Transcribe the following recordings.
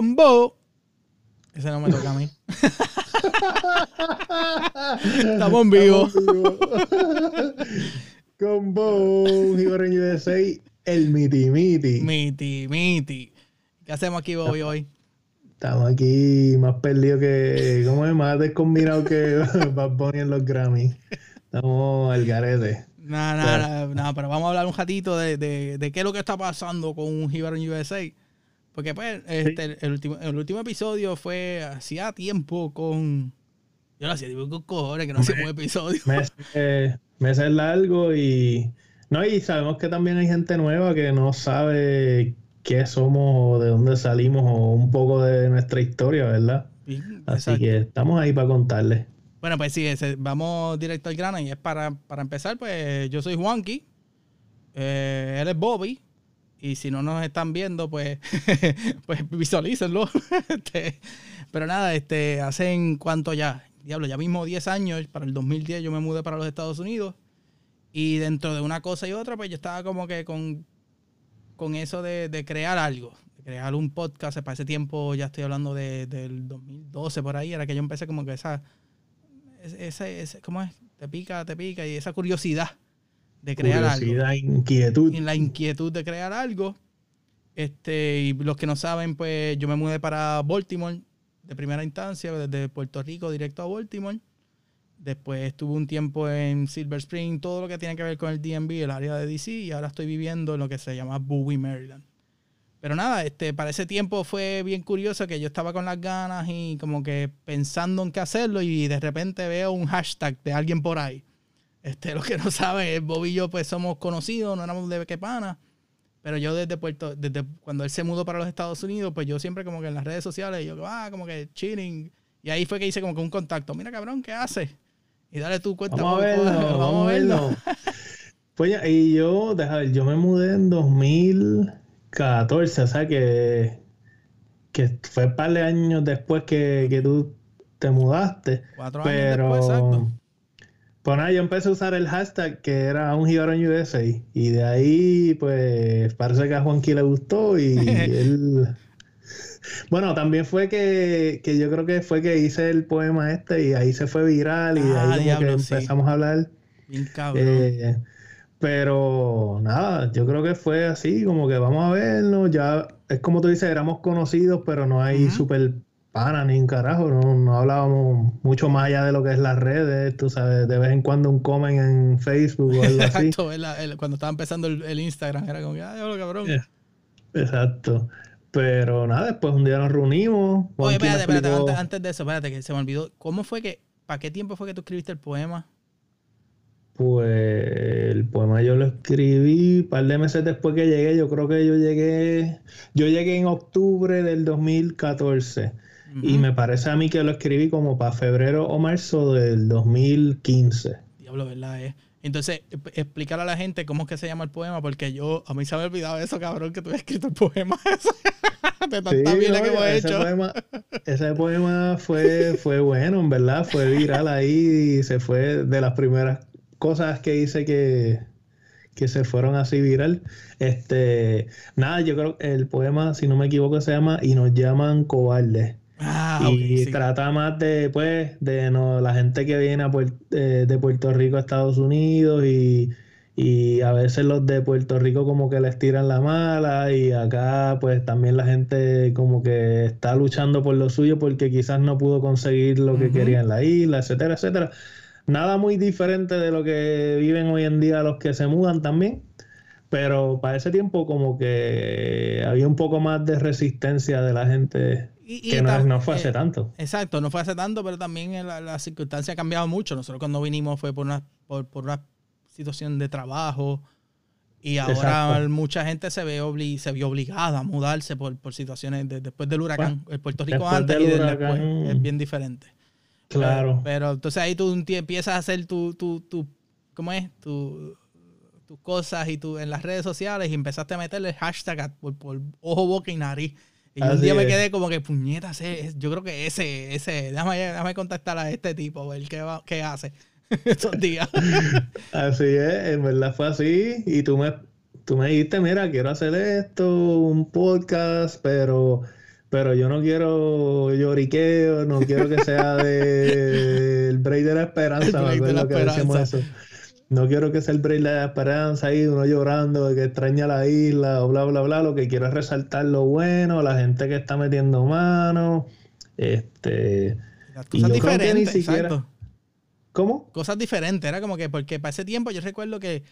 Combo. Ese no me toca a mí. Estamos en vivo. Combo, Hero en USA, el miti miti. Miti, miti. ¿Qué hacemos aquí, Bobby, hoy? Estamos aquí más perdidos que. ¿Cómo es? Más descombinado que Bad Bunny en los Grammy. Estamos al garete. Nada, nada, nada, pero vamos a hablar un ratito de, de, de, qué es lo que está pasando con un en USA. Porque pues, este, el, último, el último episodio fue hacía tiempo con. Yo lo hacía tiempo con cojones que no hacía un episodio. Meses, meses largo y. No, y sabemos que también hay gente nueva que no sabe qué somos o de dónde salimos o un poco de nuestra historia, ¿verdad? Así que estamos ahí para contarles. Bueno, pues sí, vamos directo al grano y es para, para empezar, pues yo soy Juanqui, eh, él es Bobby, y si no nos están viendo, pues, pues visualícenlo. Este, pero nada, este, hace en cuanto ya, diablo, ya mismo 10 años, para el 2010 yo me mudé para los Estados Unidos. Y dentro de una cosa y otra, pues yo estaba como que con, con eso de, de crear algo, de crear un podcast. Para ese tiempo ya estoy hablando de, del 2012 por ahí, era que yo empecé como que esa, ese, ese, ¿cómo es? Te pica, te pica, y esa curiosidad de crear algo. inquietud. En la inquietud de crear algo. Este, y los que no saben, pues yo me mudé para Baltimore de primera instancia, desde Puerto Rico directo a Baltimore. Después estuve un tiempo en Silver Spring, todo lo que tiene que ver con el DMV, el área de DC, y ahora estoy viviendo en lo que se llama Bowie, Maryland. Pero nada, este, para ese tiempo fue bien curioso que yo estaba con las ganas y como que pensando en qué hacerlo y de repente veo un hashtag de alguien por ahí este, lo que no saben, Bobby y yo pues somos conocidos, no éramos de Quepana. Pero yo desde Puerto, desde cuando él se mudó para los Estados Unidos, pues yo siempre como que en las redes sociales, yo, ah, como que chilling. Y ahí fue que hice como que un contacto. Mira, cabrón, ¿qué haces? Y dale tu cuenta. Vamos a verlo, vamos, a verlo. pues ya, y yo, deja yo me mudé en 2014, o sea que, que fue un par de años después que, que tú te mudaste. Cuatro años después, exacto. Pues nada, yo empecé a usar el hashtag que era un en USA. Y de ahí, pues, parece que a Juanqui le gustó y él. Bueno, también fue que, que, yo creo que fue que hice el poema este y ahí se fue viral y ah, ahí como que empezamos a hablar. Bien cabrón. Eh, pero nada, yo creo que fue así, como que vamos a vernos, ya es como tú dices, éramos conocidos, pero no hay súper pana ni un carajo, no, hablábamos mucho más allá de lo que es las redes, tú sabes, de vez en cuando un comen en Facebook o algo así. Exacto, cuando estaba empezando el, Instagram, era como, ay, hola cabrón. Exacto. Pero nada, después un día nos reunimos. Oye, espérate, espérate, antes, de eso, espérate, que se me olvidó. ¿Cómo fue que, para qué tiempo fue que tú escribiste el poema? Pues el poema yo lo escribí un par de meses después que llegué. Yo creo que yo llegué, yo llegué en octubre del 2014. Y me parece a mí que lo escribí como para febrero o marzo del 2015. Diablo, ¿verdad? Eh? Entonces, explicar a la gente cómo es que se llama el poema, porque yo, a mí se me ha olvidado eso, cabrón, que tú habías escrito el poema. de tanta sí, que hemos ese hecho. Poema, ese poema fue, fue bueno, en verdad, fue viral ahí y se fue de las primeras cosas que hice que, que se fueron así viral. Este, nada, yo creo que el poema, si no me equivoco, se llama Y nos llaman cobardes. Ah, y trata más de, pues, de no, la gente que viene eh, de Puerto Rico a Estados Unidos y, a veces los de Puerto Rico como que les tiran la mala y acá pues también la gente como que está luchando por lo suyo porque quizás no pudo conseguir lo que quería en la isla, etcétera, etcétera. Nada muy diferente de lo que viven hoy en día los que se mudan también. Pero para ese tiempo como que había un poco más de resistencia de la gente que no, fue hace eh, tanto. Exacto, no fue hace tanto, pero también la, la circunstancia ha cambiado mucho. Nosotros cuando vinimos fue por una, por, una situación de trabajo y ahora mucha gente se ve se vio obligada a mudarse por, situaciones después del huracán. el Puerto Rico antes y después es bien diferente. Claro. Pero, entonces ahí tú empiezas a hacer tu, tu, tu ¿cómo es? Tu, tus cosas y tú en las redes sociales y empezaste a meterle hashtag por, por ojo, boca y nariz. Y un día me quedé como que, puñetas, yo creo que ese, ese, déjame, déjame contactar a este tipo, a ver qué, qué hace estos días. así es, en verdad fue así. Y tú me, tú me dijiste, mira, quiero hacer esto, un podcast, pero pero yo no quiero lloriqueo, no quiero que sea de el break de la esperanza, me acuerdo que decíamos eso. No quiero que sea el break de la esperanza ahí, uno llorando de que extraña la isla o bla, bla, bla. Lo que quiero es resaltar lo bueno, la gente que está metiendo mano. Este. cosas diferentes, exacto. ¿Cómo? Cosas diferentes. Era como que, porque para ese tiempo yo recuerdo que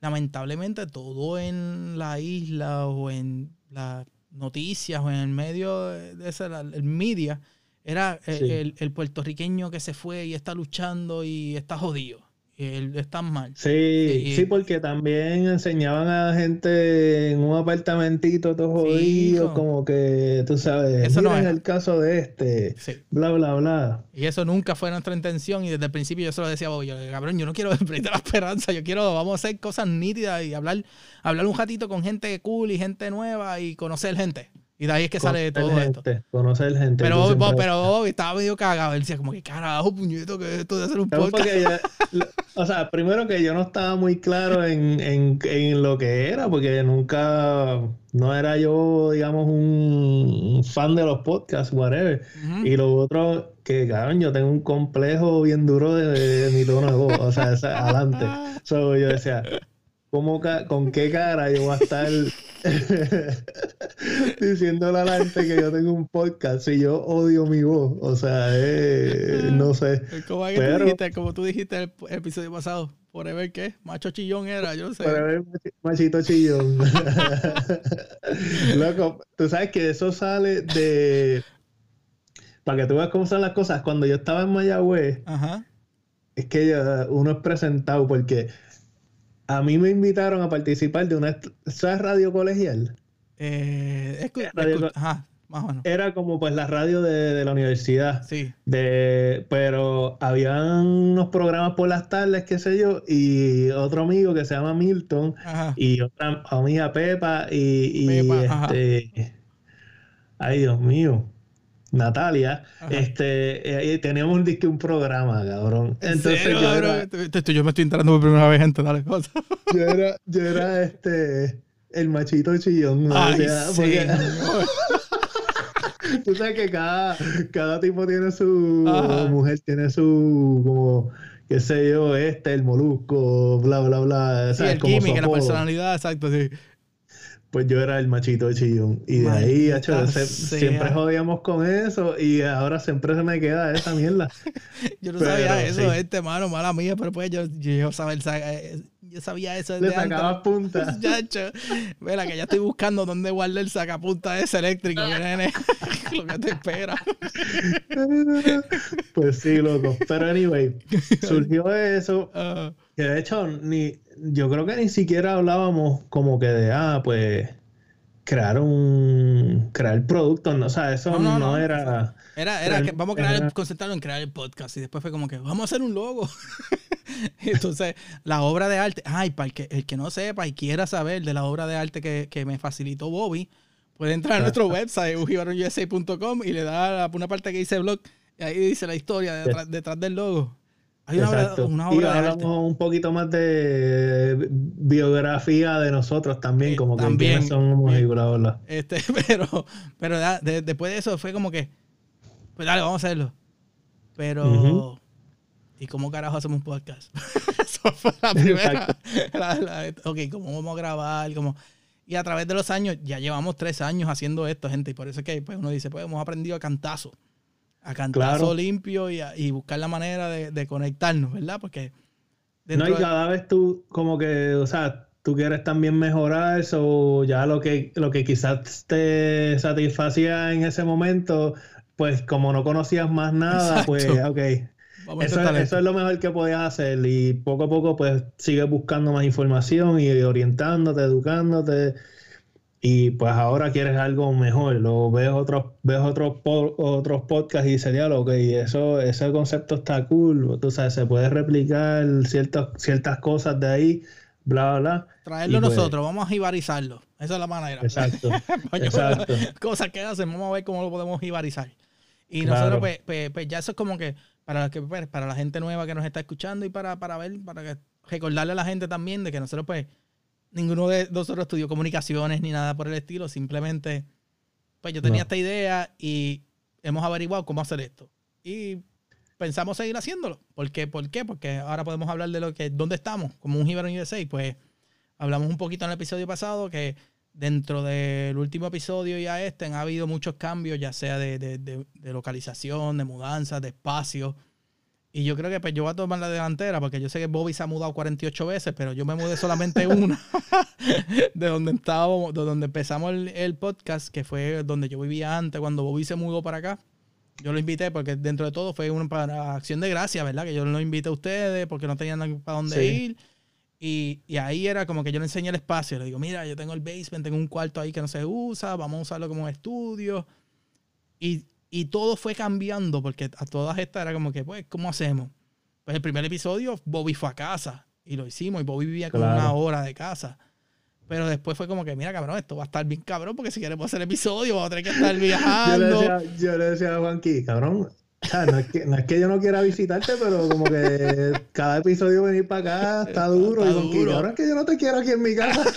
lamentablemente todo en la isla o en las noticias o en el medio de ese, el media, era el, el, puertorriqueño que se fue y está luchando y está jodido él está mal. Sí, sí, porque también enseñaban a gente en un apartamentito todo jodido, como que, tú sabes, eso no es el caso de este, bla, bla, bla. Y eso nunca fue nuestra intención y desde el principio yo se lo decía a yo, cabrón, yo no quiero perder la esperanza, yo quiero, vamos a hacer cosas nítidas y hablar, hablar un ratito con gente cool y gente nueva y conocer gente. Y de ahí es que sale todo esto. Conocer gente. Pero, pero estaba medio cagado. Él decía, como que carajo, puñeto, que esto de hacer un podcast. o sea, primero que yo no estaba muy claro en, en, en, lo que era, porque nunca, no era yo, digamos, un fan de los podcasts, whatever. Y lo otro, que cabrón, yo tengo un complejo bien duro de, mi tono de voz. O sea, adelante. So, yo decía, ¿Con qué cara yo voy a estar diciéndole a la gente que yo tengo un podcast si yo odio mi voz? O sea, eh, no sé. Como, tú dijiste, como tú dijiste el, episodio pasado, por ver qué, macho chillón era, yo sé. Por ver machito chillón. Loco, tú sabes que eso sale de... Para que tú veas cómo son las cosas, cuando yo estaba en Mayagüez, es que uno es presentado porque a mí me invitaron a participar de una. ¿Sabes radio colegial? Eh, ajá, más o menos. Era como pues la radio de, la universidad. Sí. De, pero habían unos programas por las tardes, qué sé yo, y otro amigo que se llama Milton, y otra amiga Pepa, y, y este. Ay, Dios mío. Natalia, este, eh, teníamos un un programa, cabrón. Entonces yo, era, yo me estoy entrando por primera vez, gente, dale cosa. Yo era, yo era este, el machito chillón. ¿no? Ay, sí, Tú sabes que cada, cada tipo tiene su mujer, tiene su como qué sé yo, este, el molusco, bla, bla, bla. Sí, el químico, la personalidad, exacto, sí pues yo era el machito de chillón. Y de ahí, hecho, siempre jodíamos con eso y ahora siempre se me queda esa mierda. yo no sabía eso, este mano, mala mía, pero pues yo, yo, sabía, eh, yo sabía eso. Le sacabas punta. Mira, que ya estoy buscando dónde guardar el sacapunta ese eléctrico, que nene, lo que te espera. pues sí, loco. Pero anyway, surgió eso. Que de hecho, ni, yo creo que ni siquiera hablábamos como que de, ah, pues, crear un, crear productos, no, o sea, eso no, era... Era, era que vamos a crear, el, concentrarlo en crear el podcast y después fue como que vamos a hacer un logo. Entonces, la obra de arte, ay, para el que, el que no sepa y quiera saber de la obra de arte que, que me facilitó Bobby, puede entrar a nuestro website, ujibaronusa.com y le da una parte que dice blog y ahí dice la historia detrás, detrás del logo. Hay una obra, y hablamos un poquito más de biografía de nosotros también, como que también, somos y bla, bla. Este, pero, pero después de eso fue como que, pues dale, vamos a hacerlo. Pero, ¿y cómo carajo hacemos un podcast? eso fue la primera. ok, ¿cómo vamos a grabar? Como, y a través de los años, ya llevamos tres años haciendo esto, gente, y por eso es que pues, uno dice, pues hemos aprendido a cantazo a cantazo limpio y, y, buscar la manera de, conectarnos, ¿verdad? Porque... No, y cada vez tú como que, o sea, tú quieres también mejorar eso, ya lo que, lo que quizás te satisfacía en ese momento, pues como no conocías más nada, pues ok. Eso, eso, es lo mejor que podías hacer y poco a poco pues sigues buscando más información y orientándote, educándote y pues ahora quieres algo mejor, luego ves otros, ves otros, otros podcasts y dices, diálogo, ok, eso, ese concepto está cool, tú sabes, se puede replicar ciertas, ciertas cosas de ahí, bla, bla. Traerlo pues nosotros, vamos a jibarizarlo, esa es la manera. Exacto, exacto. Cosas que hacen, vamos a ver cómo lo podemos jibarizar. Y nosotros, pues, pues, pues, ya eso es como que para, que, pues, para la gente nueva que nos está escuchando y para, para ver, para que recordarle a la gente también de que nosotros, pues, ninguno de nosotros estudió comunicaciones ni nada por el estilo, simplemente pues yo tenía esta idea y hemos averiguado cómo hacer esto. Y pensamos seguir haciéndolo. ¿Por qué? ¿Por qué? Porque ahora podemos hablar de lo que, dónde estamos, como un Gibran USA. Pues hablamos un poquito en el episodio pasado que dentro del último episodio y a este han habido muchos cambios, ya sea de, de, de, de localización, de mudanza, de espacio. Y yo creo que pues yo voy a tomar la delantera porque yo sé que Bobby se ha mudado 48 veces, pero yo me mudé solamente una de donde estábamos, de donde empezamos el, el, podcast, que fue donde yo vivía antes, cuando Bobby se mudó para acá. Yo lo invité porque dentro de todo fue una para acción de gracia, ¿verdad? Que yo lo invité a ustedes porque no tenían para dónde sí. ir. Y, y, ahí era como que yo le enseñé el espacio. Le digo, mira, yo tengo el basement, tengo un cuarto ahí que no se usa, vamos a usarlo como estudio. Y, y todo fue cambiando porque a todas estas era como que, pues, ¿cómo hacemos? Pues el primer episodio, Bobby fue a casa y lo hicimos y Bobby vivía como claro. una hora de casa. Pero después fue como que, mira, cabrón, esto va a estar bien cabrón porque si queremos hacer episodio vamos a tener que estar viajando. yo, le decía, yo le decía a Juanqui, cabrón, no, es que, no es que yo no quiera visitarte, pero como que cada episodio venir para acá está duro. Está y duro. cabrón, es que yo no te quiero aquí en mi casa.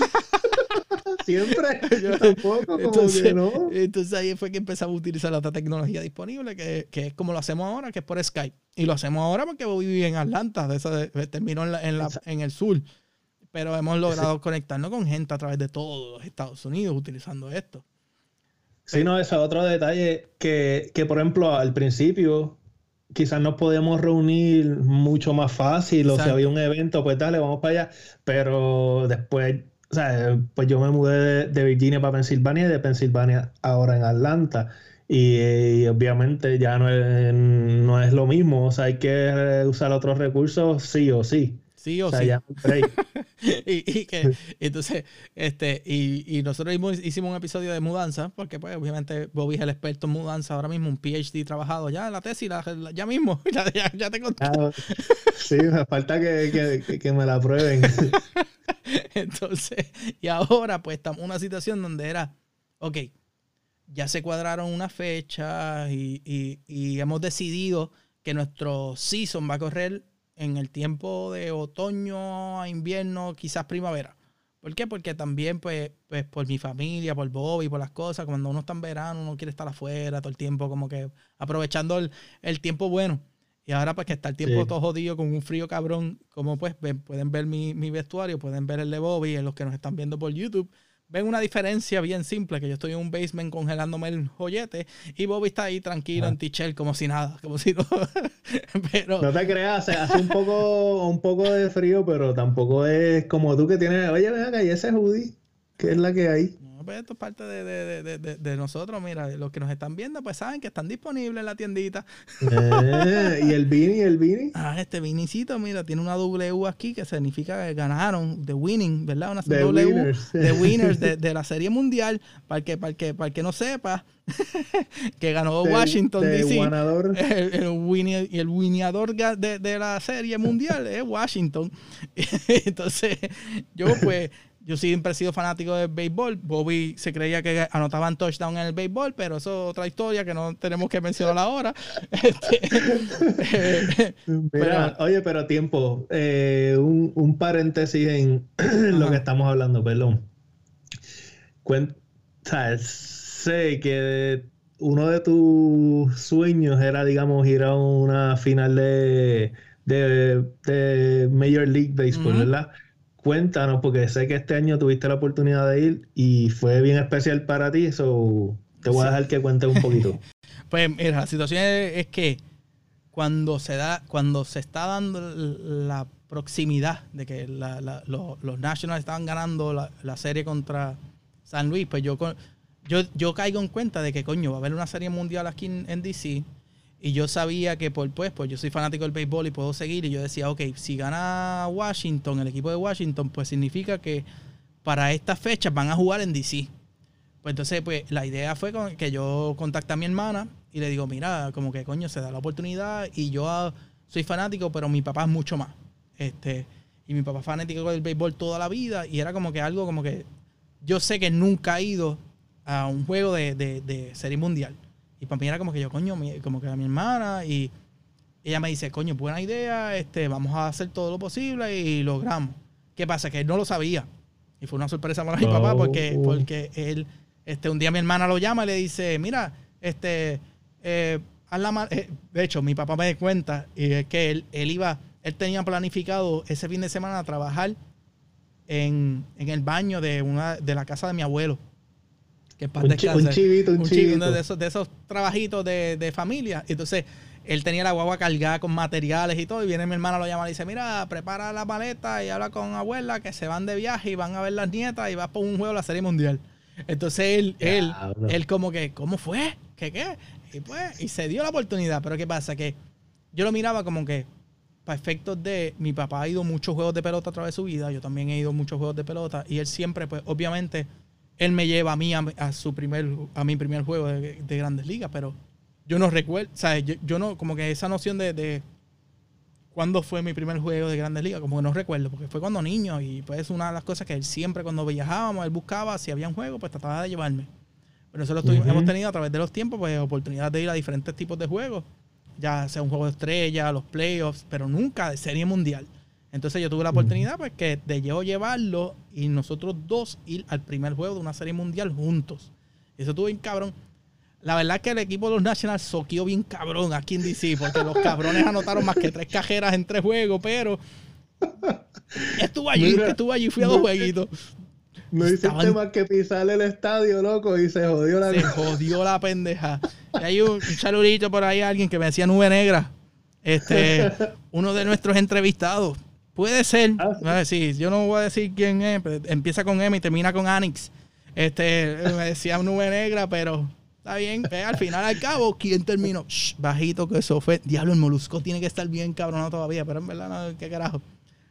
Siempre. Yo tampoco, como entonces, que no. Entonces ahí fue que empezamos a utilizar la otra tecnología disponible, que, que, es como lo hacemos ahora, que es por Skype. Y lo hacemos ahora porque vive en Atlanta, de esa, de, terminó en, la, en, la, en, el sur. Pero hemos logrado sí. conectarnos con gente a través de todos los Estados Unidos utilizando esto. Sí, no, ese otro detalle que, que, por ejemplo, al principio quizás nos podíamos reunir mucho más fácil, o si había un evento, pues dale, vamos para allá. Pero después o sea, pues yo me mudé de, de, Virginia para Pensilvania y de Pensilvania ahora en Atlanta. Y, y, obviamente ya no es, no es lo mismo. O sea, hay que usar otros recursos sí o sí. Sí o, o sea, sí. Ya y, y, que, entonces, este, y, y nosotros hicimos un episodio de mudanza, porque pues obviamente Bobby es el experto en mudanza ahora mismo, un PhD trabajado ya, la tesis, la, la, ya mismo, ya, ya, ya te conté. Ah, sí, me falta que, que, que, me la prueben. entonces, y ahora pues estamos en una situación donde era, ok, ya se cuadraron una fecha y, y, y hemos decidido que nuestro season va a correr en el tiempo de otoño a invierno, quizás primavera. ¿Por qué? Porque también, pues, pues, por mi familia, por Bobby, por las cosas, cuando uno está en verano, uno quiere estar afuera todo el tiempo, como que aprovechando el, el tiempo bueno. Y ahora, pues, que está el tiempo sí. todo jodido con un frío cabrón, como pues ven, pueden ver mi, mi, vestuario, pueden ver el de Bobby, en los que nos están viendo por YouTube, ven una diferencia bien simple, que yo estoy en un basement congelándome el joyete y Bobby está ahí tranquilo ah. en Tichel como si nada, como si no... pero... No te creas, hace un poco, un poco de frío, pero tampoco es como tú que tienes, oye, ven acá, y ese hoodie, que es la que hay. No, pues esto es parte de, de, de, de, de nosotros, mira, los que nos están viendo, pues saben que están disponibles en la tiendita. Eh, ¿Y el Vini, el Vini? Ah, este Vinicito, mira, tiene una W aquí que significa que ganaron, de winning, ¿verdad? Una the W, winners. de winners de, de, la Serie Mundial, para que, para que, para que no sepa, que ganó de, Washington DC. El, el, el winneador de, de la Serie Mundial es Washington. Entonces, yo pues yo siempre he sido fanático del béisbol. Bobby se creía que anotaban touchdown en el béisbol, pero eso es otra historia que no tenemos que mencionar ahora. Este, Mira, oye, pero tiempo, eh, un, un, paréntesis en lo que estamos hablando, perdón. Cuent, ¿sabes? Sé que uno de tus sueños era, digamos, ir a una final de, de, de Major League Baseball, uh -huh. ¿verdad? Cuéntanos, porque sé que este año tuviste la oportunidad de ir y fue bien especial para ti, eso te voy a dejar que cuentes un poquito. pues mira, la situación es, es, que cuando se da, cuando se está dando la proximidad de que la, la, los, los, Nationals estaban ganando la, la, serie contra San Luis, pues yo, yo, yo caigo en cuenta de que coño, va a haber una serie mundial aquí en, en DC y yo sabía que por pues, pues yo soy fanático del béisbol y puedo seguir. Y yo decía, ok, si gana Washington, el equipo de Washington, pues significa que para estas fechas van a jugar en DC. Pues entonces, pues la idea fue que yo contacté a mi hermana y le digo, mira, como que coño, se da la oportunidad y yo ah, soy fanático, pero mi papá es mucho más. Este, y mi papá es fanático del béisbol toda la vida y era como que algo como que yo sé que nunca ha ido a un juego de, de, de serie mundial. Y para mí era como que yo, coño, mi, como que a mi hermana. Y ella me dice, coño, buena idea, este, vamos a hacer todo lo posible y logramos. ¿Qué pasa? Que él no lo sabía. Y fue una sorpresa para mi oh. papá porque, porque él Este, un día mi hermana lo llama y le dice, mira, este, eh, haz la eh, de hecho, mi papá me da cuenta y es que él, él iba, él tenía planificado ese fin de semana trabajar en, el baño de una de la casa de mi abuelo. Que un, un, chivito, un, chivito. de, esos, de esos trabajitos de, de familia. Entonces, él tenía la guagua cargada con materiales y todo. Y viene mi hermana, lo llama y dice: Mira, prepara la maleta y habla con abuela que se van de viaje y van a ver las nietas y va por un juego de la Serie Mundial. Entonces él, él, él como que, ¿cómo fue? ¿Qué qué? Y pues, y se dio la oportunidad. Pero ¿qué pasa? Que yo lo miraba como que, para efectos de, mi papá ha ido muchos juegos de pelota a través de su vida, yo también he ido muchos juegos de pelota, y él siempre, pues, obviamente, él me lleva a mí a, su primer, a mi primer juego de, grandes ligas, pero yo no recuerdo, o sea, yo, no, como que esa noción de, de cuándo fue mi primer juego de Grandes Ligas, como que no recuerdo, porque fue cuando niño y pues una de las cosas que él siempre cuando viajábamos, él buscaba si había un juego, pues trataba de llevarme. Pero eso lo hemos tenido a través de los tiempos, pues oportunidad de ir a diferentes tipos de juegos, ya sea un juego de estrella, los playoffs, pero nunca de serie mundial. Entonces yo tuve la oportunidad pues que de yo llevarlo y nosotros dos ir al primer juego de una serie mundial juntos. Eso estuvo bien cabrón. La verdad es que el equipo de los Nationals soqueó bien cabrón aquí en DC, porque los cabrones anotaron más que tres cajeras en tres juegos, pero estuvo allí, estuvo allí, fui a dos jueguitos. No hiciste más que pisar el estadio, loco, y se jodió la Se jodió la pendeja. Y hay un, un por ahí, alguien que me decía nube negra. Este, uno de nuestros entrevistados. Puede ser. Ah, sí. yo no voy a decir quién es, empieza con M y termina con Anix. Este, me decía nube negra, pero Está bien, al final al cabo, ¿quién terminó? bajito que eso fue. Diablo, el molusco tiene que estar bien cabronado todavía, pero en verdad no, qué carajo.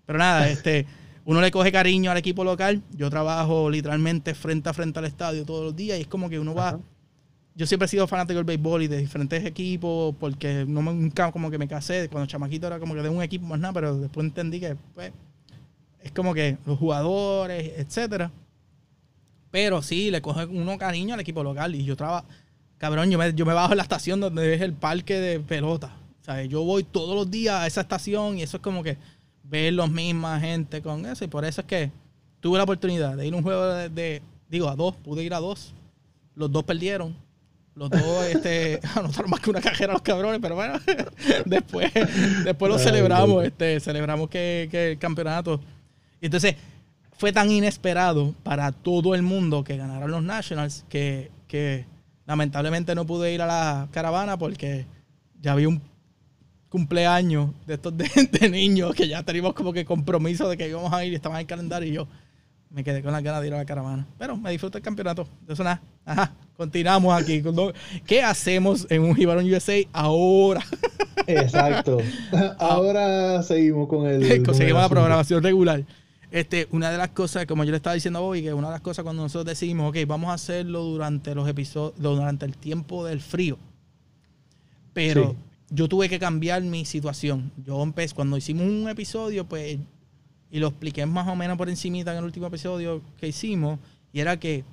Pero nada, este, uno le coge cariño al equipo local. Yo trabajo literalmente frente a frente al estadio todos los días y es como que uno va. Yo siempre he sido fanático del béisbol y de diferentes equipos porque no nunca como que me casé. Cuando chamaquito era como que de un equipo más nada, pero después entendí que pues, es como que los jugadores, etcétera. Pero sí, le coge uno cariño al equipo local y yo trabajo Cabrón, yo me, yo me bajo en la estación donde es el parque de pelota. O sea, yo voy todos los días a esa estación y eso es como que ver los misma gente con eso. Y por eso es que tuve la oportunidad de ir a un juego de, digo, a dos, pude ir a dos. Los dos perdieron. Los dos este, anotaron más que una cajera los cabrones, pero bueno, después, después lo celebramos, este, celebramos que, que el campeonato. Y entonces fue tan inesperado para todo el mundo que ganaron los Nationals que, que Lamentablemente no pude ir a la caravana porque ya había un cumpleaños de estos de, niños que ya teníamos como que compromiso de que íbamos a ir y estaban en el calendario y yo me quedé con las ganas de ir a la caravana. Pero me disfruto el campeonato. De eso nada. Ajá. Continuamos aquí. ¿Qué hacemos en un Jibarón USA ahora? Exacto. Ahora seguimos con el. Conseguimos la programación regular. Este, una de las cosas, como yo le estaba diciendo a Bobby, que una de las cosas cuando nosotros decimos, ok, vamos a hacerlo durante los episodios, durante el tiempo del frío. Pero yo tuve que cambiar mi situación. Yo empecé, cuando hicimos un episodio, pues, y lo expliqué más o menos por encimita en el último episodio que hicimos, y era que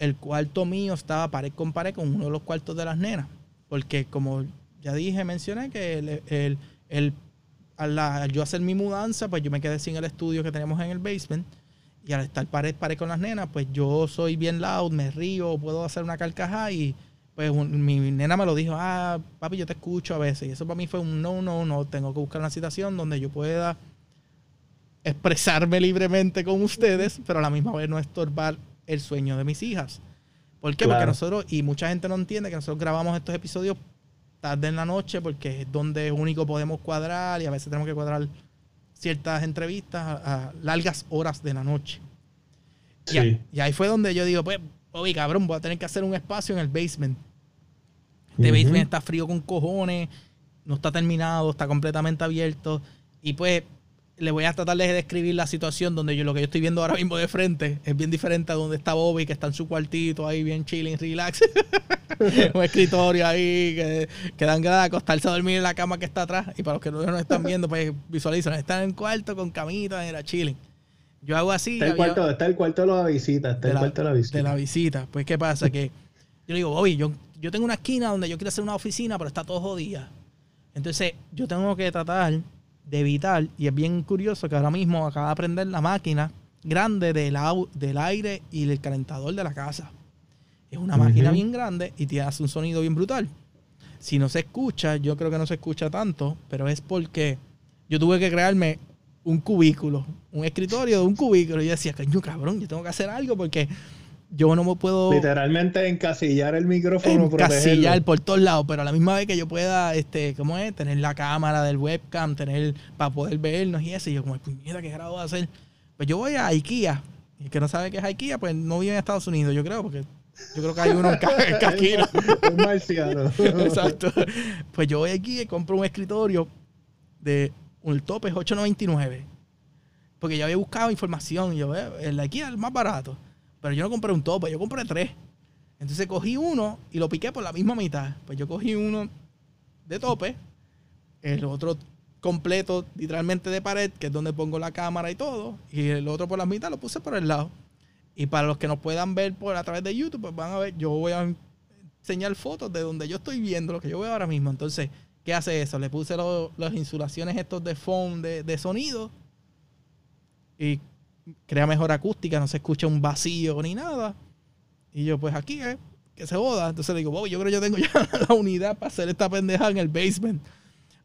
el cuarto mío estaba pared con pared con uno de los cuartos de las nenas. Porque como ya dije, mencioné que el, el, el al, yo hacer mi mudanza, pues yo me quedé sin el estudio que tenemos en el basement. Y al estar pared, pared con las nenas, pues yo soy bien loud, me río, puedo hacer una carcajada y pues mi, nena me lo dijo, ah, papi, yo te escucho a veces. Y eso para mí fue un no, no, no. Tengo que buscar una situación donde yo pueda expresarme libremente con ustedes, pero a la misma vez no estorbar el sueño de mis hijas. ¿Por qué? Porque nosotros, y mucha gente no entiende que nosotros grabamos estos episodios tarde en la noche porque es donde único podemos cuadrar y a veces tenemos que cuadrar ciertas entrevistas a, largas horas de la noche. Y, ahí fue donde yo digo, pues, oye, cabrón, voy a tener que hacer un espacio en el basement. Este basement está frío con cojones, no está terminado, está completamente abierto. Y pues le voy a tratar de describir la situación donde yo lo que yo estoy viendo ahora mismo de frente es bien diferente a donde está Bobby, que está en su cuartito ahí bien chilling, relax. un escritorio ahí que, que dan ganas de acostarse a dormir en la cama que está atrás. Y para los que no nos están viendo, pues visualizan, están en el cuarto con camita, era chilling. Yo hago así. Está el, cuarto, está el cuarto de la visita, está el cuarto de la visita. De la visita. Pues, ¿qué pasa? Que yo le digo, Bobby, yo, yo tengo una esquina donde yo quiero hacer una oficina, pero está todo jodida. Entonces, yo tengo que tratar de evitar, y es bien curioso que ahora mismo acaba de prender la máquina grande del, del aire y del calentador de la casa. Es una máquina bien grande y te hace un sonido bien brutal. Si no se escucha, yo creo que no se escucha tanto, pero es porque yo tuve que crearme un cubículo, un escritorio de un cubículo. Y yo decía, coño, cabrón, yo tengo que hacer algo porque yo no me puedo. Literalmente encasillar el micrófono. Encasillar por todos lados, pero a la misma vez que yo pueda, este, ¿cómo es? Tener la cámara del webcam, tener para poder vernos y eso. Y yo, como, mira, ¿qué grado voy a hacer? Pues yo voy a IKEA. Y el que no sabe qué es IKEA, pues no vive en Estados Unidos, yo creo, porque yo creo que hay uno en Casquino. un marciano. Exacto. Pues yo voy aquí y compro un escritorio de un tope es 8.99. Porque yo había buscado información. Y yo, el de aquí es el más barato. Pero yo no compré un tope, yo compré tres. Entonces cogí uno y lo piqué por la misma mitad. Pues yo cogí uno de tope, el otro completo, literalmente de pared, que es donde pongo la cámara y todo. Y el otro por la mitad lo puse por el lado. Y para los que nos puedan ver por a través de YouTube, pues van a ver, yo voy a enseñar fotos de donde yo estoy viendo, lo que yo veo ahora mismo. Entonces, ¿qué hace eso? Le puse las insulaciones estos de foam de, sonido y crea mejor acústica, no se escucha un vacío ni nada. Y yo, pues aquí, eh, que se joda. Entonces le digo, yo creo que yo tengo ya la unidad para hacer esta pendeja en el basement.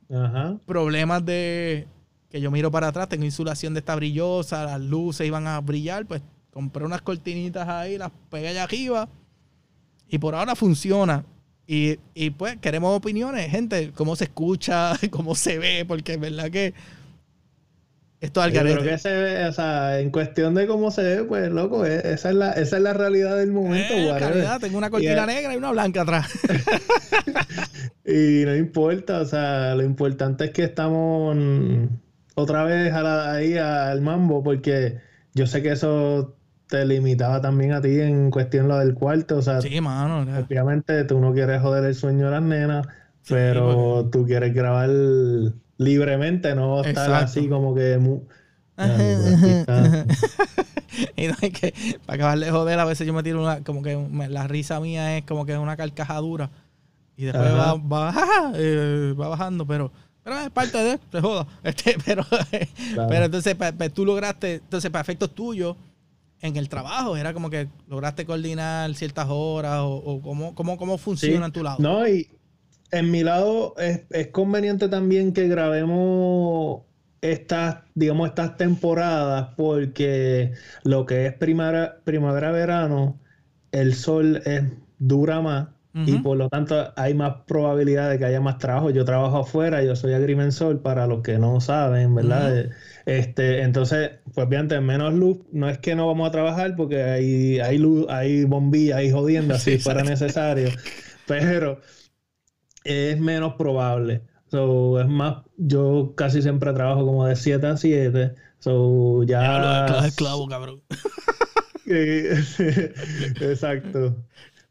Ajá. Problemas de que yo miro para atrás, tengo insulación de esta brillosa, las luces iban a brillar, pues compré unas cortinitas ahí, las pegué allá arriba y por ahora funciona. Y, pues queremos opiniones, gente, cómo se escucha, cómo se ve, porque es verdad que esto es Creo que se ve, o sea, en cuestión de cómo se ve, pues loco, e, esa es la, esa es la realidad del momento. Eh, tengo una cortina negra y una blanca atrás. y no importa, o sea, lo importante es que estamos otra vez ahí al mambo, porque yo sé que eso te limitaba también a ti en cuestión lo del cuarto. O sea, sí, mano. Obviamente tú no quieres joder el sueño de las nenas, pero tú quieres grabar libremente, no estar así como que... y no hay que, para acabar de joder, a veces yo me tiro una, como que la risa mía es como que es una carcajadura y después va, va, eh, va, bajando, pero, pero es parte de, se joda. Este, pero, pero entonces, pues, tú lograste, entonces, para efectos tuyos, en el trabajo? ¿Era como que lograste coordinar ciertas horas o, cómo, cómo, funciona en tu lado? No, y en mi lado es, conveniente también que grabemos estas, digamos, estas temporadas porque lo que es primavera, primavera verano, el sol es, dura más y por lo tanto hay más probabilidad de que haya más trabajo. Yo trabajo afuera, yo soy agrimensor, para los que no saben, ¿verdad? Este, entonces, pues obviamente menos luz, no es que no vamos a trabajar porque hay, hay luz, hay bombillas, hay jodiendas si fuera necesario, pero es menos probable. So, es más, yo casi siempre trabajo como de 7 a 7. So, ya. ya clavo, cabrón. Exacto.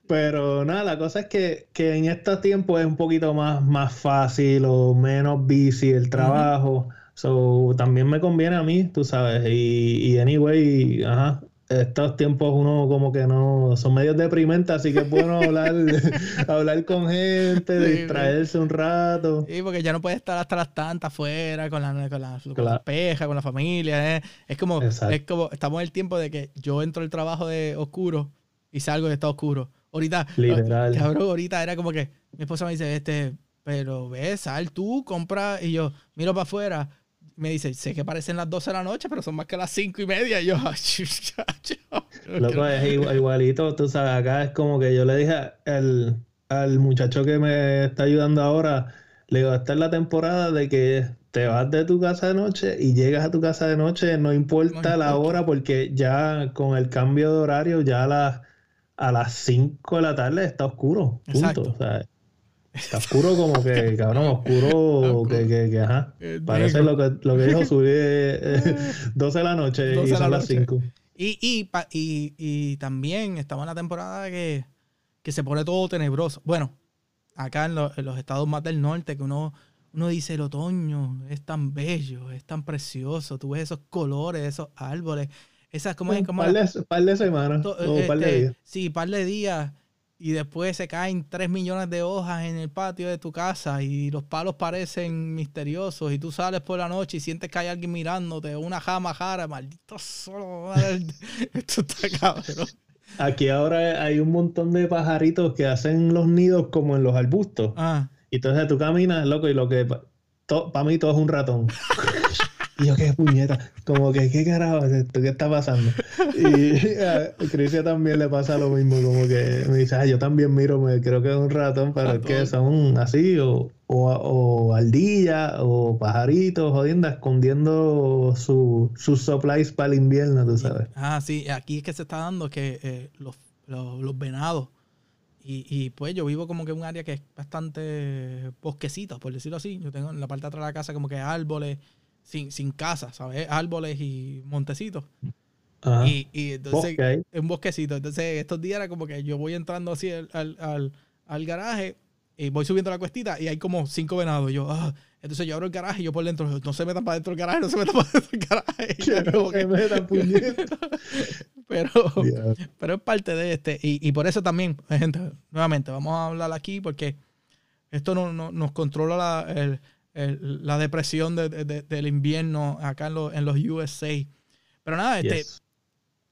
Pero nada, la cosa es que, en estos tiempos es un poquito más, más fácil o menos busy el trabajo. So, también me conviene a mí, tú sabes. Y, y anyway, ajá, estos tiempos uno como que no son medios deprimentes, así que es bueno hablar, hablar con gente, distraerse un rato. Sí, porque ya no puedes estar hasta las tantas afuera con la, con la, con la peja, con la familia. ¿eh? Es como, es como, estamos en el tiempo de que yo entro al trabajo de oscuro y salgo de está oscuro. Ahorita, Literal. cabrón, ahorita era como que mi esposa me dice, este, pero ves, sal tú, compra, y yo miro para afuera, me dice, sé que parecen las 12 de la noche, pero son más que las 5 y media, y yo, Loco, es igualito, tú sabes, acá es como que yo le dije al, al muchacho que me está ayudando ahora, le digo, esta es la temporada de que te vas de tu casa de noche y llegas a tu casa de noche, no importa la hora, porque ya con el cambio de horario, ya las a las 5 de la tarde está oscuro. Punto. Está oscuro como que, cabrón, oscuro, que, que, que, ajá. Parece lo que, lo que dijo subir eh, 12 de la noche y son las 5. Y, y, y, y, también estamos en la temporada que, que se pone todo tenebroso. Bueno, acá en, en, los estados más del norte, que uno, uno dice el otoño es tan bello, es tan precioso, tú ves esos colores, esos árboles, esas como es como par, de, par de semanas o par de este, días. Sí, par de días. Y después se caen 3 millones de hojas en el patio de tu casa y los palos parecen misteriosos y tú sales por la noche y sientes que hay alguien mirándote, una jama jara, maldito solo. Esto está cabrón. aquí ahora hay un montón de pajaritos que hacen los nidos como en los arbustos. Ah, Y entonces tú caminas, loco, y lo que para mí todo es un ratón. Y yo, qué puñeta, como que, ¿qué carajo es esto? ¿Qué está pasando? Y a Crisia también le pasa lo mismo, como que me dice, ah, yo también miro, me creo que es un ratón, pero es que son así, o, o, o ardillas, o pajaritos, jodiendo, escondiendo su- sus supplies para el invierno, tú sabes. ah, sí, aquí es que se está dando que eh, los, los, los venados. Y, y pues yo vivo como que en un área que es bastante bosquecita, por decirlo así. Yo tengo en la parte de atrás de la casa como que árboles sin, sin casa, ¿sabes? Árboles y montecitos. Ajá. Y, y entonces, ahí. un bosquecito. Entonces, estos días era como que yo voy entrando así al, al, al- al garaje y voy subiendo la cuestita y hay como cinco venados. Y yo, ah. Entonces yo abro el garaje y yo por dentro, no se metan para dentro del garaje, no se metan para dentro del garaje. Que como no se que- metan, pero, pero es parte de este. Y, y por eso también, gente, nuevamente, vamos a hablar aquí porque esto no, no- nos controla la, el- el- la depresión de- de- de- del invierno acá en, los en los USA. Pero nada, este, Yes.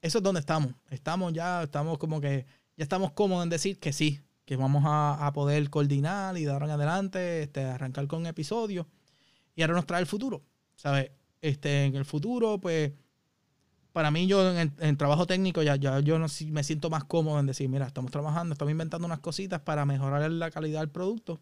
eso es donde estamos. Estamos ya, estamos como que, ya estamos cómodos en decir que sí, que vamos a, a poder coordinar y dar en adelante, este, arrancar con episodios. Y ahora nos trae el futuro, ¿sabes? Este, en el futuro, pues, para mí yo en el, en trabajo técnico ya, ya yo no, me siento más cómodo en decir, mira, estamos trabajando, estamos inventando unas cositas para mejorar la calidad del producto,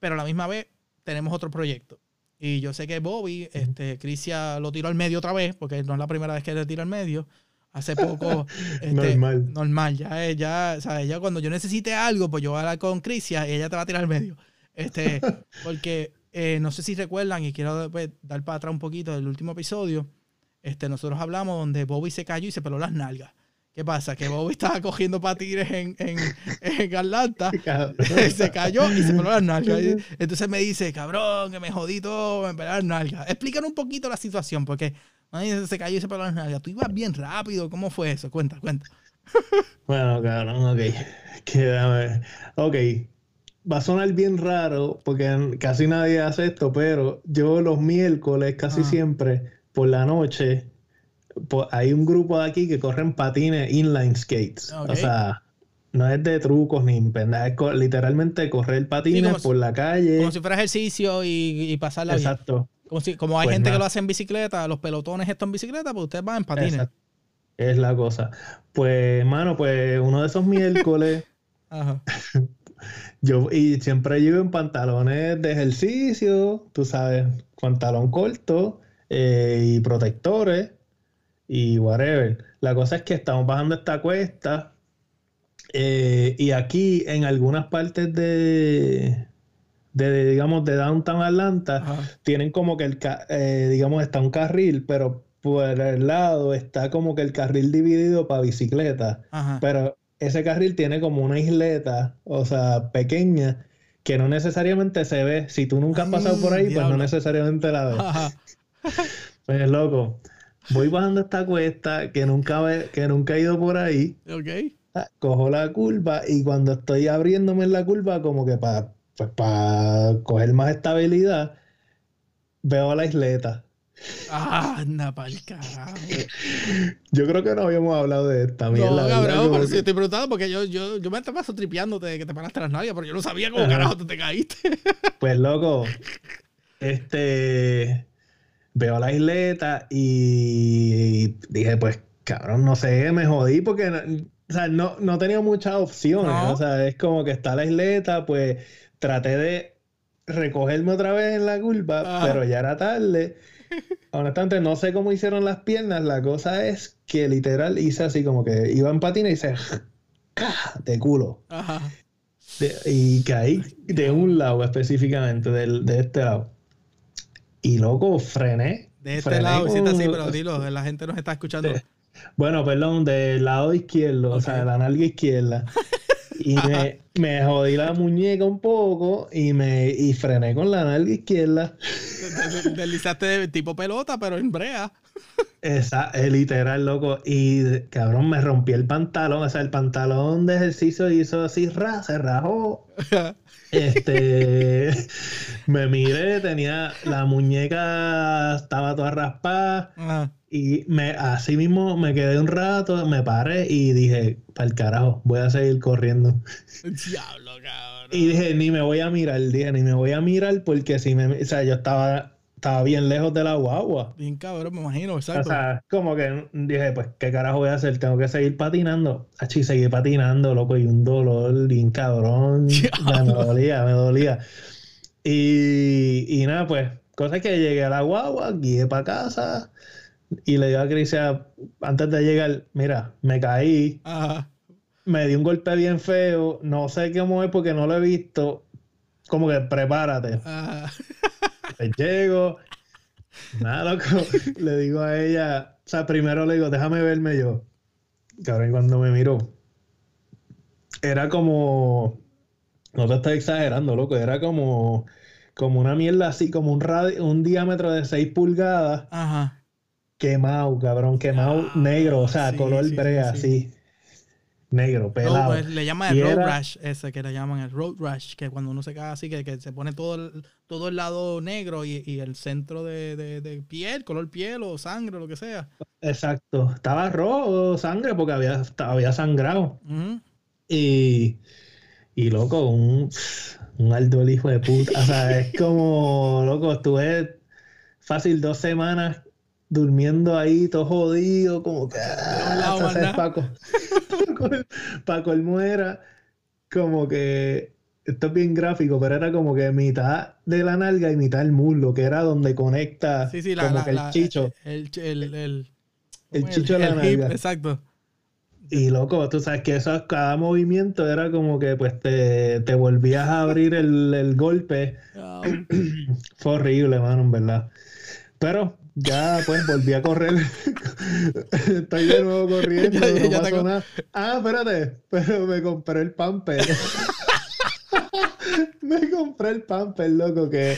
pero a la misma vez tenemos otro proyecto. Y yo sé que Bobby, este, Crisia lo tiró al medio otra vez, porque no es la primera vez que le tira al medio. Hace poco. este, Normal. Normal, ya, es- ya, ¿sabes? Ya cuando yo necesite algo, pues yo voy a hablar con Crisia y ella te va a tirar al medio. Este, porque eh, no sé si recuerdan, y quiero pues, dar para atrás un poquito del último episodio. Este, nosotros hablamos donde Bobby se cayó y se peló las nalgas. ¿Qué pasa? Que Bobby estaba cogiendo patines en, en, en Atlanta se cayó y se peló las nalgas. Entonces me dice, cabrón, que me jodí todo, me pelé las nalgas. Explícanos un poquito la situación, porque ay, se cayó y se peló las nalgas. Tú ibas bien rápido, ¿cómo fue eso? Cuenta, cuenta. Bueno, cabrón, ok. Quédame. Ok. Va a sonar bien raro porque casi nadie hace esto, pero yo los miércoles casi Ah. siempre por la noche hay un grupo de aquí que corren patines inline skates. Ok. O sea, no es de trucos ni pendejas, es literalmente correr patines si- por la calle. Como si fuera ejercicio y, y pasarla bien. Exacto. Como, si, como hay Pues gente que lo hace en bicicleta, los pelotones estos en bicicleta, pues ustedes van en patines. Exacto. Es la cosa. Pues, mano, pues uno de esos miércoles. Ajá. Yo, y siempre llevo en pantalones de ejercicio, tú sabes, pantalón corto eh, y protectores y whatever. La cosa es que estamos bajando esta cuesta eh, y aquí en algunas partes de, de, digamos, de Downtown Atlanta Ajá. tienen como que el, ca- eh, digamos, está un carril, pero por el lado está como que el carril dividido para bicicleta. Ajá. Pero ese carril tiene como una isleta, o sea, pequeña, que no necesariamente se ve. Si tú nunca has pasado por ahí, pues no necesariamente la ves. Pues loco, voy bajando esta cuesta que nunca, que nunca he ido por ahí, Ok. ah, cojo la curva y cuando estoy abriéndome en la curva, como que para pues para coger más estabilidad, veo la isleta. Ah, anda pa'l carajo. Yo creo que no habíamos hablado de esta mierda. No, cabrón, pero que- si estoy preguntando porque yo, yo, yo me te paso tripeándote de que te paraste las nalgas, pero yo no sabía cómo Ajá. carajo tú te caíste. Pues loco, este veo la isleta y dije, pues cabrón, no sé, me jodí porque no, o sea, no, no tenía muchas opciones. No. O sea, es como que está la isleta, pues traté de recogerme otra vez en la curva, Ajá. pero ya era tarde. Honestamente, no sé cómo hicieron las piernas. La cosa es que literal hice así como que iba en patina y hice ¡ca! de culo. Ajá. De- y caí de un lado específicamente, del, de este lado. Y loco, frené. De este frené lado, hiciste así, con- pero dilo, la gente nos está escuchando. De- Bueno, perdón, del lado izquierdo, o sea, de la nalga izquierda. Y me, me jodí la muñeca un poco y me y frené con la nalga izquierda. De- de- Deslizaste de tipo pelota, pero en brea. Esa, es literal, loco. Y cabrón, me rompí el pantalón. O sea, el pantalón de ejercicio hizo así, ra, se rajó. Este, me miré, tenía la muñeca, estaba toda raspada. Y me, así mismo me quedé un rato, me paré y dije, para el carajo, voy a seguir corriendo. Diablo, cabrón. Y dije, ni me voy a mirar, dije, ni me voy a mirar porque si me, o sea, yo estaba estaba bien lejos de la guagua. Bien cabrón, me imagino, exacto. O sea, como que dije, pues, ¿qué carajo voy a hacer? Tengo que seguir patinando. Achi, seguí patinando, loco, y un dolor bien cabrón. me dolía, me dolía. Y, y nada, pues, cosa que llegué a la guagua, guié para casa y le digo a Crisia, antes de llegar, mira, me caí. Me di un golpe bien feo, no sé cómo es porque no lo he visto. Como que prepárate. Ajá. Llego, nada, loco. le digo a ella, o sea, primero le digo, déjame verme yo. Cabrón, cuando me miró, era como, no te estoy exagerando, loco, era como, como una mierda así, como un, radio, un diámetro de 6 pulgadas. Ajá. Quemado, cabrón, quemado negro, o sea, color brea, así negro, pelado. Pues, le llaman el road rash, ese que le llaman el road rash, que cuando uno se cae así, que, se pone todo el, todo el lado negro y, el centro de, piel, color piel o sangre, lo que sea. Exacto, estaba rojo sangre porque había, había sangrado. Y, y loco, un, un alto hijo de puta. O sea, es como, loco, estuve fácil dos semanas durmiendo ahí, todo jodido, como que. Ah, Paco. Paco el muera, como que. Esto es bien gráfico, pero era como que mitad de la nalga y mitad del muslo, que era donde conecta como que el chicho. El, el, el, el chicho de la nalga. exacto. Y loco, tú sabes que eso, cada movimiento era como que pues te, te volvías a abrir el, el golpe. Fue horrible, mano, en verdad. Pero ya, pues volví a correr. Estoy de nuevo corriendo. no Ah, espérate. Pero me compré el pamper. me compré el pamper, loco, que,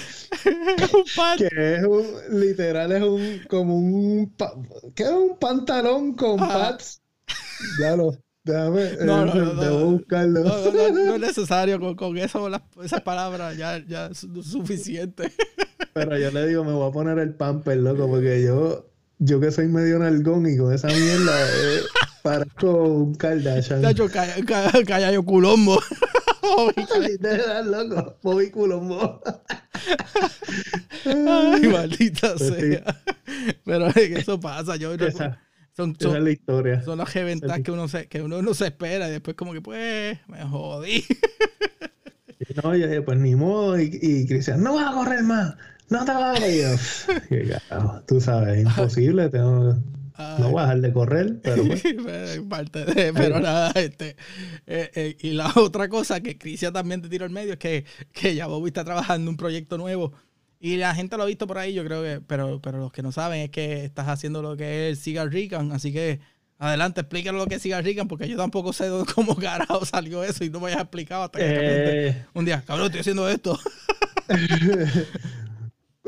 que es un, literal, es un, como un, que es un pantalón con pads. Ya lo, déjame, no, no, no, debo buscarlo. No, es necesario, con, con eso, esas palabras ya, ya es suficiente. Pero yo le digo, me voy a poner el pamper, loco, porque yo, yo que soy medio nalgón y con esa mierda eh, parezco un Kardashian. Tacho, calla yo culombo. loco, Bobby culombo. Ay, maldita pues sea. Pero eso pasa, yo... Esa, son, son, es la historia. Son las ventas que uno se, que uno no se espera y después como que pues me jodí. no, yo dije, pues ni modo. Y, y Cristian, no vas a correr más no te vayas. Tú sabes, imposible. Tengo, no voy a dejar de correr, pero pues. Parte de, pero nada, este. Eh, eh, y la otra cosa que Crisia también te tiró al medio es que, que ya Bobby está trabajando un proyecto nuevo. Y la gente lo ha visto por ahí, yo creo que, pero, pero los que no saben es que estás haciendo lo que es Cigar Rican, así que adelante, explícalo lo que es Cigar Rican, porque yo tampoco sé cómo carajo salió eso y no me hayas explicado hasta que eh... un día, cabrón, estoy haciendo esto.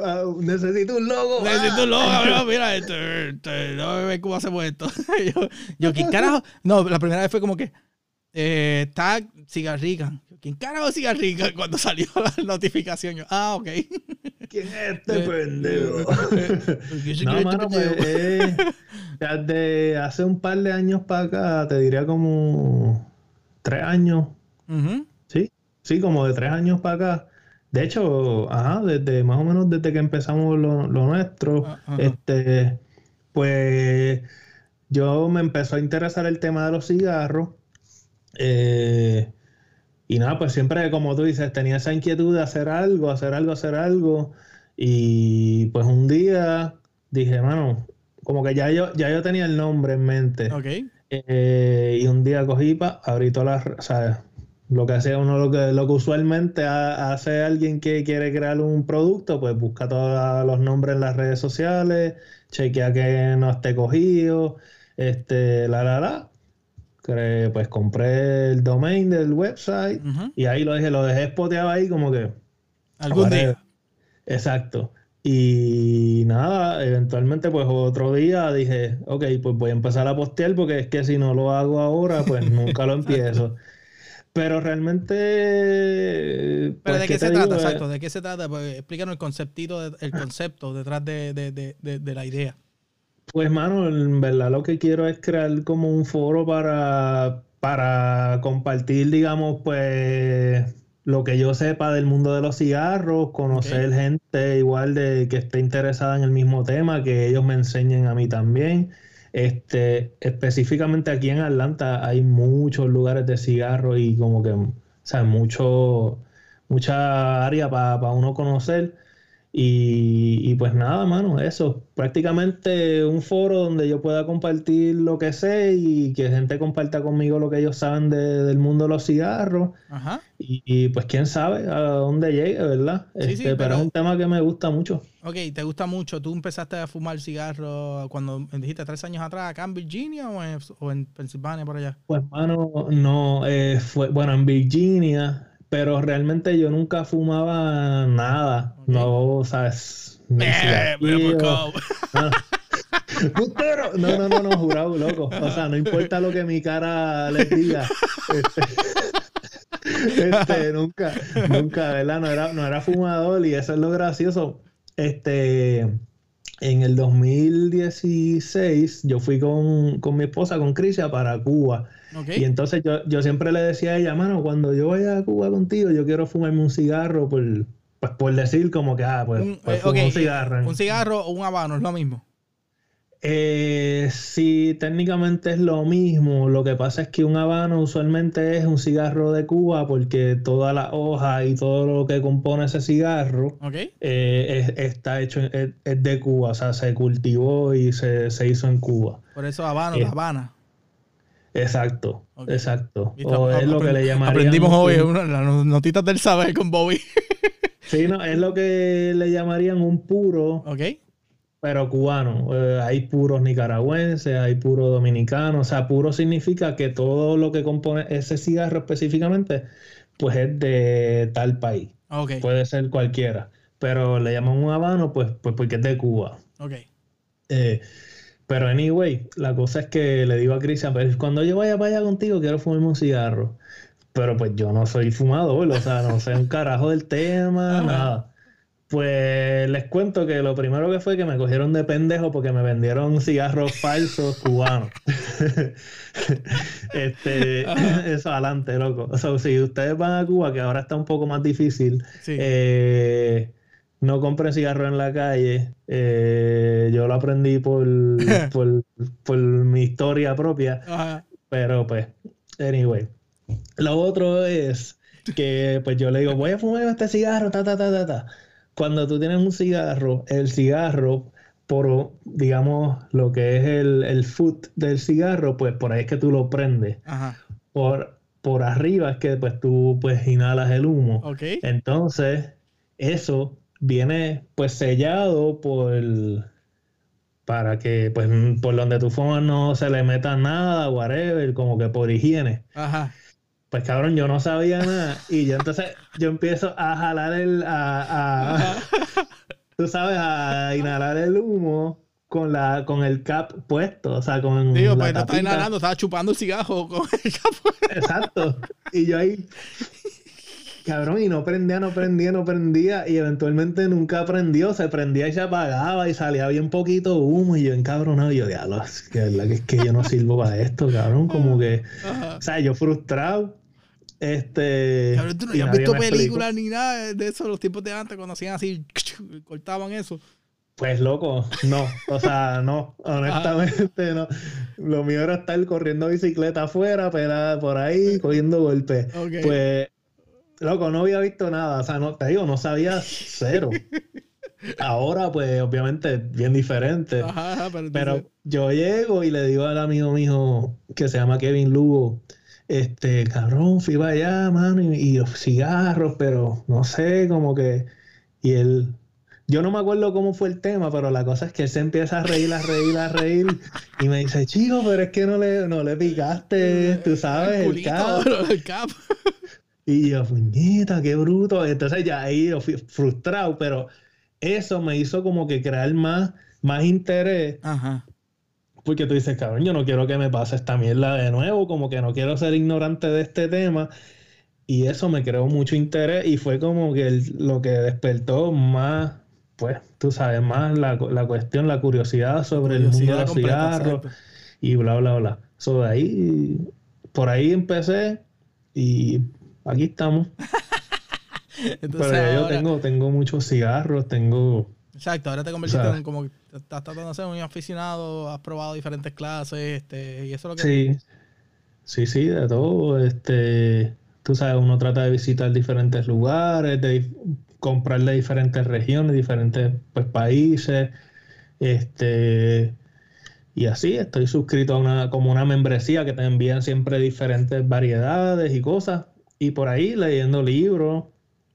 Ah, necesito un logo. Necesito un logo, ah. Mira, este, este, no ver cómo hacemos esto. yo, yo, ¿quién carajo? No, la primera vez fue como que eh, tag cigarrica. ¿Quién carajo es cigarrica? Cuando salió la notificación, yo, ah, ok. ¿Quién es este eh, pendejo? Eh, no, mano, pues, eh, desde hace un par de años para acá, te diría como tres años. Sí, sí, como de tres años para acá de hecho, ajá, desde más o menos desde que empezamos lo, nuestro, ah, este, pues yo me empezó a interesar el tema de los cigarros. Eh, y nada, pues siempre, como tú dices, tenía esa inquietud de hacer algo, hacer algo, hacer algo. Y pues un día dije, mano, como que ya yo, ya yo tenía el nombre en mente. Ok. Eh, y un día cogí para abrí todas las, o lo que hace uno, lo que, lo que usualmente hace alguien que quiere crear un producto, pues busca todos los nombres en las redes sociales, chequea que no esté cogido, este, la, la, la. Pues compré el domain del website y ahí lo dejé, lo dejé spoteado ahí como que. Algún día. Exacto. Y nada, eventualmente pues otro día dije, ok, pues voy a empezar a postear porque es que si no lo hago ahora, pues nunca lo empiezo. Pero realmente... ¿Pero pues, de ¿qué se trata? Eh, Exacto, ¿de qué se trata? Pues, explícanos el conceptito, el concepto detrás de, de- de- de- de la idea. Pues, mano, en verdad lo que quiero es crear como un foro para, para compartir, digamos, pues lo que yo sepa del mundo de los cigarros, conocer gente igual de que esté interesada en el mismo tema, que ellos me enseñen a mí también. Este, específicamente aquí en Atlanta hay muchos lugares de cigarros y como que, o sea, mucho, mucha área para uno conocer. Y, y pues nada, mano, eso. Prácticamente un foro donde yo pueda compartir lo que sé y que gente comparta conmigo lo que ellos saben de- del mundo de los cigarros. Ajá. Y, y, pues quién sabe a dónde llegue, ¿verdad? Sí, sí, Este, pero, pero- es un tema que me gusta mucho. Ok, ¿te gusta mucho? ¿Tú empezaste a fumar cigarro cuando dijiste tres años atrás acá en Virginia o en, o en Pensilvania por allá? Pues, mano, no, eh, fue, bueno, en Virginia, pero realmente yo nunca fumaba nada. No, ¿sabes? Ni Eh, cabo. Ah. ¡Putero! No, no, no, no, jurado, loco. O sea, no importa lo que mi cara les diga. Este, este, nunca, nunca, ¿verdad? No era, no era fumador y eso es lo gracioso. Este, en el 2016 yo fui con, con mi esposa, con Crisia, para Cuba. Y entonces yo, yo siempre le decía a ella, mano, cuando yo vaya a Cuba contigo, yo quiero fumarme un cigarro por, pues, por decir como que, ah, pues, Un, pues, eh, un cigarro. un cigarro o un habano, es lo mismo. Eh, sí, técnicamente es lo mismo. Lo que pasa es que un habano usualmente es un cigarro de Cuba porque toda la hoja y todo lo que compone ese cigarro eh, es- está hecho, es, es de Cuba, o sea, se cultivó y se, se hizo en Cuba. Por eso habano, Eh, la habana. Exacto, exacto. O es lo que le llamarían Aprendimos hoy un- una- las notitas del saber con Bobby. Sí, no, es lo que le llamarían un puro, Ok. Pero cubano. Eh, hay puros nicaragüenses, hay puros dominicanos. O sea, puro significa que todo lo que compone ese cigarro específicamente, pues es de tal país. Ok. Puede ser cualquiera. Pero le llaman un habano, pues, pues porque es de Cuba. Ok. Eh, pero anyway, la cosa es que le digo a Cristian, pues cuando yo vaya para allá contigo, quiero fumarme un cigarro. Pero pues yo no soy fumador, o sea, no sé un carajo del tema, nada. Pues les cuento que lo primero que fue que me cogieron de pendejo porque me vendieron cigarros falsos cubanos. este, Ajá. eso adelante, loco. O sea, si ustedes van a Cuba, que ahora está un poco más difícil, Sí. eh, no compren cigarros en la calle. Eh, yo lo aprendí por, por, por mi historia propia. Ajá. Pero pues, anyway. Lo otro es que pues yo le digo, voy a fumar este cigarro, ta, ta, ta, ta, ta. Cuando tú tienes un cigarro, el cigarro, por, digamos, lo que es el, el foot del cigarro, pues por ahí es que tú lo prendes. Ajá. Por, por arriba es que pues tú pues inhalas el humo. Ok. Entonces, eso viene pues sellado por para que pues por donde tú fumas no se le meta nada, whatever, como que por higiene. Ajá. Pues cabrón, yo no sabía nada y yo entonces yo empiezo a jalar el a, tú sabes, a inhalar el humo con la con el cap puesto, o sea, con Digo, pues no estaba inhalando, estaba chupando el cigarro con el capo. Exacto. Y yo ahí, cabrón, y no prendía, no prendía, no prendía. Y eventualmente nunca prendió, se prendía y se apagaba y salía bien poquito humo. Y yo encabronado, y yo, diablo, que, es que yo no sirvo para esto, cabrón. Como que, o sea, yo frustrado. Este. Cabrón, tú no habías visto películas ni nada de eso, los tiempos de antes cuando hacían así, cortaban eso. Pues loco, no, o sea, no, honestamente no. Lo mío era estar corriendo bicicleta afuera, pero por ahí, cogiendo golpes. Ok. Pues, loco, no había visto nada, o sea, no, te digo, no sabía cero. Ahora, pues, obviamente, bien diferente. Ajá, ajá, pero, Pero yo llego y le digo al amigo mío que se llama Kevin Lugo, este, cabrón, fui para allá, mano, y, y los cigarros, pero no sé, como que... Y él... Yo no me acuerdo cómo fue el tema, pero la cosa es que él se empieza a reír, a reír, a reír, y me dice, chico, pero es que no le, no le picaste, tú sabes, el culito, cap". el cap. Y yo, puñeta, qué bruto. Entonces ya ahí yo fui frustrado, pero eso me hizo como que crear más, más interés. Ajá. Porque tú dices, cabrón, yo no quiero que me pase esta mierda de nuevo, como que no quiero ser ignorante de este tema. Y eso me creó mucho interés y fue como que lo que despertó más, pues, tú sabes, más la, cuestión, la curiosidad sobre el mundo de los cigarros y bla, bla, bla. So, de ahí, por ahí empecé y aquí estamos. Pero yo tengo, tengo muchos cigarros, tengo... Exacto, ahora te convertiste en como estás tratando de ser un aficionado, has probado diferentes clases, este, y eso es lo que... Sí, sí, sí, de todo. Este, tú sabes, uno trata de visitar diferentes lugares, de comprar de diferentes regiones, diferentes pues, países. Este, y así, estoy suscrito a una, como una membresía que te envían siempre diferentes variedades y cosas. Y por ahí leyendo libros,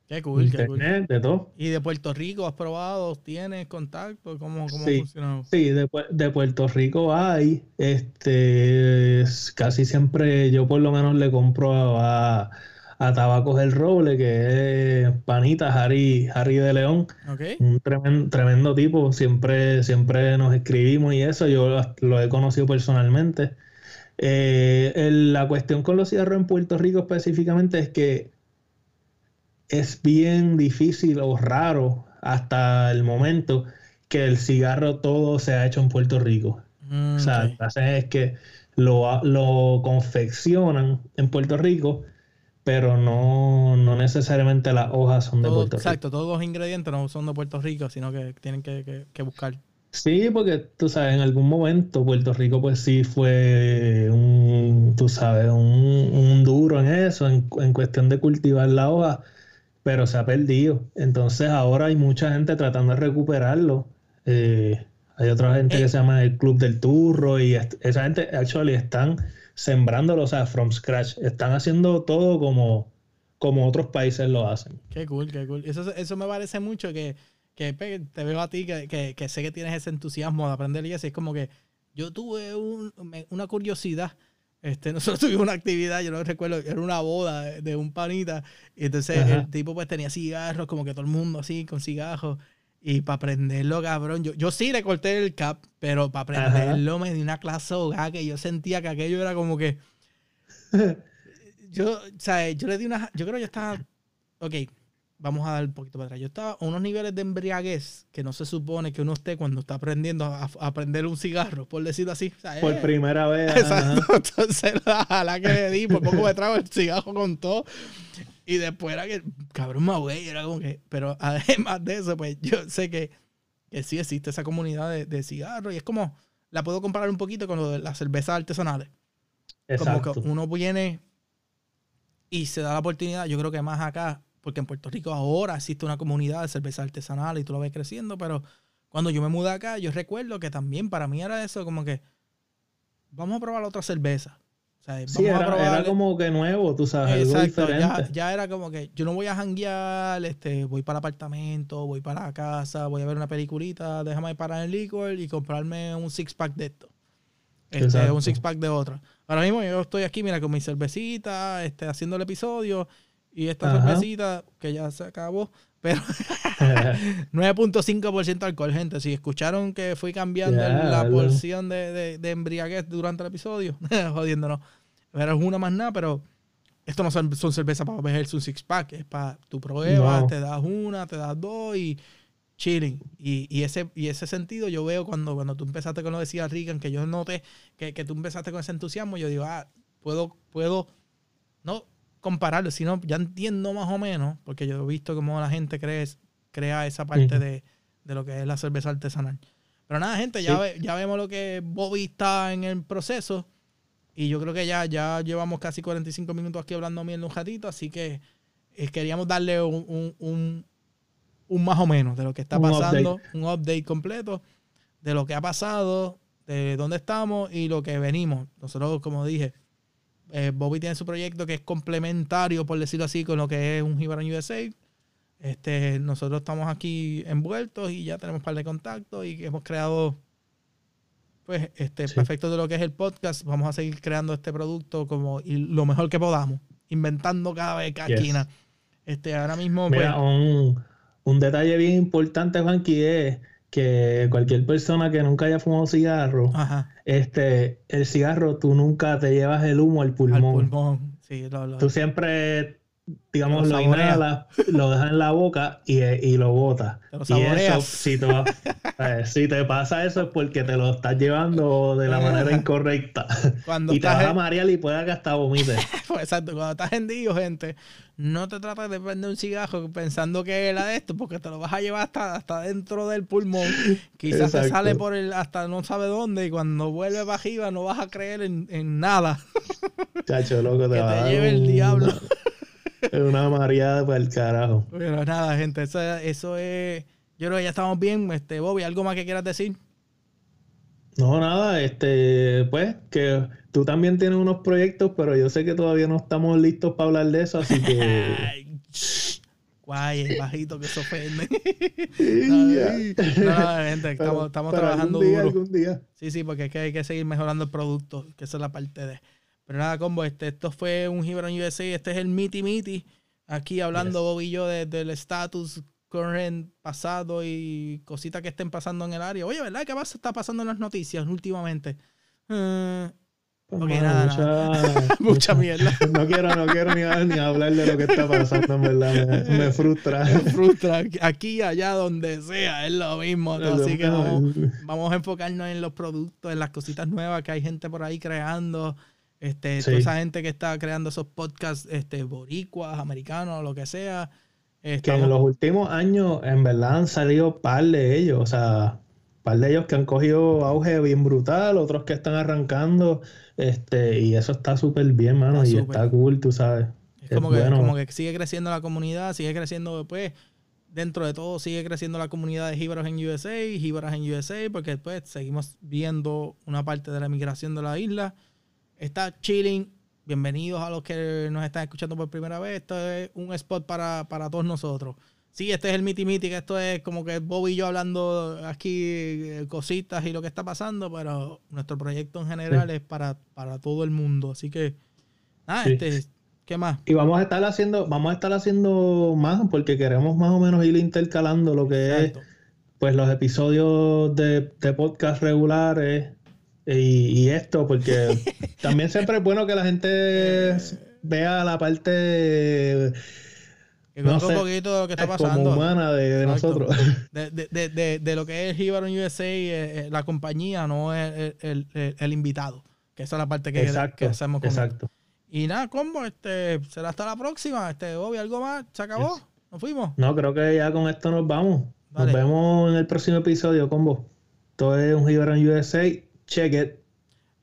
Qué cool, qué cool. de todo. ¿Y de Puerto Rico has probado? ¿Tienes contacto? ¿Cómo, cómo sí, funciona? Sí, de, de, Puerto Rico hay. Este, casi siempre yo por lo menos le compro a, a Tabacos el Roble, que es panita Harry, Harry de León. Un tremendo, tremendo, tipo. Siempre, siempre nos escribimos y eso. Yo lo he conocido personalmente. Eh, la cuestión con los cigarros en Puerto Rico específicamente es que es bien difícil o raro hasta el momento que el cigarro todo se ha hecho en Puerto Rico. o sea, es que lo, lo, confeccionan en Puerto Rico, pero no, necesariamente las hojas son de Puerto Rico. Exacto, todos los ingredientes no son de Puerto Rico, sino que tienen que, buscar. Sí, porque tú sabes, en algún momento Puerto Rico pues sí fue un, tú sabes, un, duro en eso, en, en cuestión de cultivar la hoja pero se ha perdido. Entonces ahora hay mucha gente tratando de recuperarlo. Eh, hay otra gente que eh. se llama el Club del Turro y esa gente actually están sembrándolo, o sea, from scratch. Están haciendo todo como, como otros países lo hacen. Qué cool, qué cool. Eso, eso me parece mucho que, que te veo a ti, que, que, sé que tienes ese entusiasmo de aprender y eso. Es como que yo tuve una curiosidad este, nosotros tuvimos una actividad, yo no recuerdo, era una boda de, un panita. Y entonces el tipo pues tenía cigarros, como que todo el mundo así, con cigarros. Y para prenderlo, cabrón, yo, yo sí le corté el cap, pero para prenderlo me di una clase hogar que yo sentía que aquello era como que... yo, o sea, yo le di una... Yo creo que yo estaba... Ok, vamos a dar un poquito para atrás. Yo estaba a unos niveles de embriaguez que no se supone que uno esté cuando está aprendiendo a, prender un cigarro, por decirlo así. por eh, primera vez. Exacto. Entonces, la que le di, por poco me trago el cigarro con todo. Y después era que, cabrón, me ahogué. Era como que, pero además de eso, pues yo sé que, que sí existe esa comunidad de, de cigarros y es como, la puedo comparar un poquito con lo de las cervezas artesanales. Exacto. Como que uno viene y se da la oportunidad, yo creo que más acá, porque en Puerto Rico ahora existe una comunidad de cerveza artesanal y tú lo ves creciendo, pero cuando yo me mudé acá, yo recuerdo que también para mí era eso, como que vamos a probar otra cerveza. O sea, sí, era, como que nuevo, tú sabes, Exacto, algo diferente. Ya, era como que yo no voy a janguear, este, voy para el apartamento, voy para la casa, voy a ver una peliculita, déjame parar el licor y comprarme un six pack de esto. Este, un six pack de otra. Ahora mismo yo estoy aquí, mira, con mi cervecita, este, haciendo el episodio y esta cervecita, que ya se acabó, pero 9.5% alcohol, gente. Si escucharon que fui cambiando la porción de, de, embriaguez durante el episodio, jodiéndonos. Pero es una más nada, pero esto no son, cervezas para beberse un six pack, es para tu pruebas, te das una, te das dos y chilling. Y, y, ese, y ese sentido yo veo cuando, cuando tú empezaste con lo decía Regan, que yo noté que, que tú empezaste con ese entusiasmo, yo digo, ah, puedo, puedo, no, compararlo, sino ya entiendo más o menos, porque yo he visto cómo la gente cree, crea esa parte de, lo que es la cerveza artesanal. Pero nada, gente, ya, ya vemos lo que Bobby está en el proceso. Y yo creo que ya, ya llevamos casi 45 minutos aquí hablando miel un ratito, así que eh, queríamos darle un, un, más o menos de lo que está pasando, un update completo de lo que ha pasado, de dónde estamos y lo que venimos. Nosotros, como dije, eh, Bobby tiene su proyecto que es complementario, por decirlo así, con lo que es un Gibran USA. Este, nosotros estamos aquí envueltos y ya tenemos un par de contactos y hemos creado pues este perfecto de lo que es el podcast. Vamos a seguir creando este producto como lo mejor que podamos, inventando cada vez cada esquina. Este, ahora mismo. Mira, pues, un detalle bien importante, Juanqui, es que cualquier persona que nunca haya fumado cigarro, este, el cigarro tú nunca te llevas el humo al pulmón. pulmón. Sí, Tú siempre digamos, lo, inhala, lo deja en la boca y, y lo bota. Y eso, si te, eh, si te pasa eso es porque te lo estás llevando de la manera incorrecta. y te vas a marear y puede que hasta vomites. Pues, exacto, cuando estás hendido, gente, no te trates de prender un cigarro pensando que era de esto, porque te lo vas a llevar hasta, hasta dentro del pulmón. Quizás se sale por el, hasta no sabe dónde, y cuando vuelve para arriba no vas a creer en, en nada. Chacho, loco, te que te lleve el diablo. Es una mareada para el carajo. Pero nada, gente, eso, es. Yo creo que ya estamos bien. Este, Bobby, ¿algo más que quieras decir? No, nada, este, pues, que tú también tienes unos proyectos, pero yo sé que todavía no estamos listos para hablar de eso, así que. Guay, el bajito que se ofende. no, gente, estamos, trabajando duro. Algún día. Sí, sí, porque es que hay que seguir mejorando el producto, que esa es la parte de. Pero nada, combo, este, esto fue un Gibran USA. Este es el Miti Miti. Aquí hablando Bob y yo del estatus current, pasado y cositas que estén pasando en el área. Oye, ¿verdad? ¿Qué pasa? está pasando en las noticias últimamente? Uh, nada, mucha, mierda. No quiero, no quiero ni, hablar de lo que está pasando, en verdad. Me, frustra. Me frustra. Aquí allá, donde sea, es lo mismo. Así que vamos, vamos, a enfocarnos en los productos, en las cositas nuevas que hay gente por ahí creando. Este, Toda esa gente que está creando esos podcasts, este, boricuas, americanos, lo que sea. que en los últimos años, en verdad, han salido par de ellos. O sea, par de ellos que han cogido auge bien brutal, otros que están arrancando. Este, y eso está súper bien, mano. y está cool, tú sabes. Es, como, que, como que sigue creciendo la comunidad, sigue creciendo después. Pues, dentro de todo sigue creciendo la comunidad de Jíbaros en USA, Jíbaros en USA, porque después pues, seguimos viendo una parte de la migración de la isla está chilling. Bienvenidos a los que nos están escuchando por primera vez. Esto es un spot para, todos nosotros. Sí, este es el Miti Miti, que esto es como que Bob y yo hablando aquí eh, cositas y lo que está pasando, pero nuestro proyecto en general es para, para todo el mundo. Así que, nada, este, ¿qué más? Y vamos a estar haciendo, vamos a estar haciendo más, porque queremos más o menos ir intercalando lo que es pues los episodios de, de podcast regulares y, esto, porque también siempre es bueno que la gente vea la parte que un poquito de lo que está pasando. Como humana de, nosotros. De, de, de, de, lo que es Hibaron USA, eh, eh, la compañía, no es el, el, el, invitado. Que esa es la parte que, que hacemos con Exacto. Y nada, combo, este, será hasta la próxima. Este, obvio, algo más, se acabó. Nos fuimos. No, creo que ya con esto nos vamos. Nos vemos en el próximo episodio, combo. Todo es un Hibaron USA. Check it.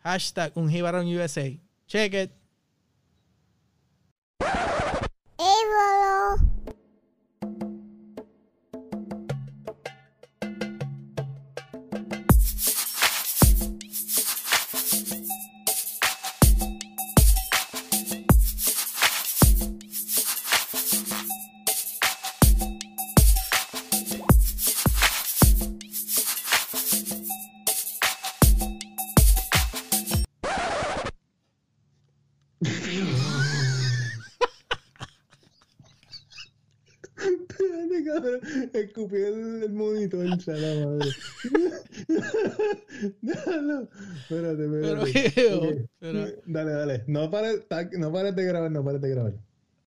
Hashtag un USA. Check it. Dale, dale. No pares, no pares de grabar, no pares de grabar.